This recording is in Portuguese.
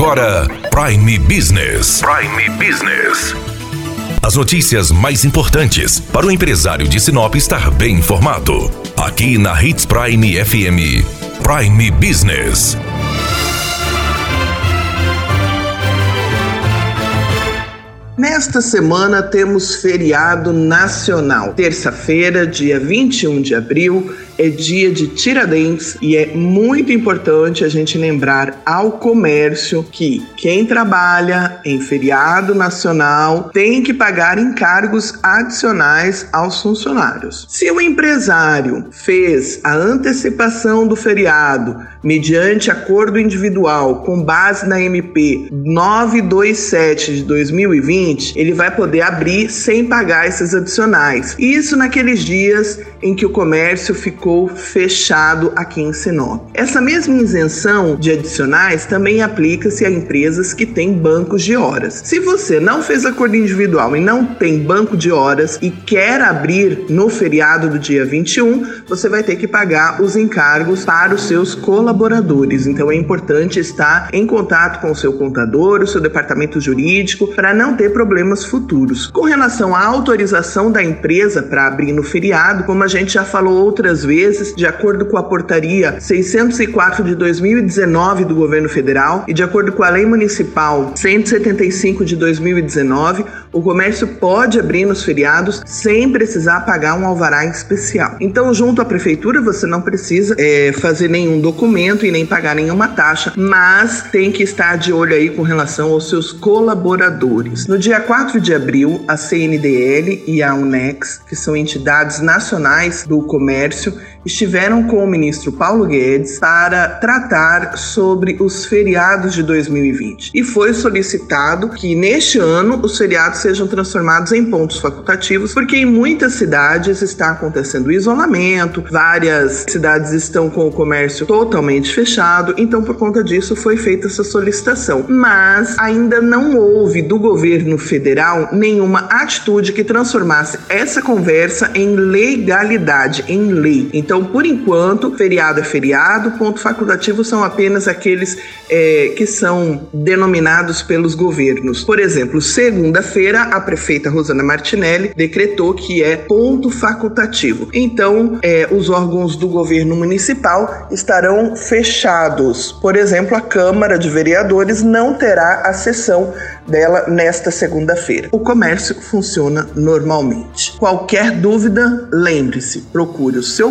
agora Prime Business. Prime Business. As notícias mais importantes para o empresário de Sinop estar bem informado. Aqui na Hits Prime FM. Prime Business. Nesta semana temos feriado nacional. Terça-feira, dia 21 de abril, é dia de Tiradentes e é muito importante a gente lembrar ao comércio que quem trabalha em feriado nacional tem que pagar encargos adicionais aos funcionários. Se o empresário fez a antecipação do feriado mediante acordo individual com base na MP 927 de 2020, ele vai poder abrir sem pagar esses adicionais. Isso naqueles dias em que o comércio ficou ficou fechado aqui em Sinop. Essa mesma isenção de adicionais também aplica-se a empresas que têm bancos de horas. Se você não fez acordo individual e não tem banco de horas e quer abrir no feriado do dia 21, você vai ter que pagar os encargos para os seus colaboradores. Então é importante estar em contato com o seu contador, o seu departamento jurídico, para não ter problemas futuros. Com relação à autorização da empresa para abrir no feriado, como a gente já falou outras vezes, vezes, de acordo com a portaria 604 de 2019 do governo federal e de acordo com a lei municipal 175 de 2019, o comércio pode abrir nos feriados sem precisar pagar um alvará especial. Então, junto à prefeitura, você não precisa é, fazer nenhum documento e nem pagar nenhuma taxa, mas tem que estar de olho aí com relação aos seus colaboradores. No dia 4 de abril, a CNDL e a UNEX, que são entidades nacionais do comércio, estiveram com o ministro Paulo Guedes para tratar sobre os feriados de 2020. E foi solicitado que neste ano os feriados sejam transformados em pontos facultativos, porque em muitas cidades está acontecendo isolamento, várias cidades estão com o comércio totalmente fechado, então por conta disso foi feita essa solicitação. Mas ainda não houve do governo federal nenhuma atitude que transformasse essa conversa em legalidade, em lei. Então, por enquanto, feriado é feriado, ponto facultativo são apenas aqueles é, que são denominados pelos governos. Por exemplo, segunda-feira, a prefeita Rosana Martinelli decretou que é ponto facultativo. Então, é, os órgãos do governo municipal estarão fechados. Por exemplo, a Câmara de Vereadores não terá a sessão dela nesta segunda-feira. O comércio funciona normalmente. Qualquer dúvida, lembre-se, procure o seu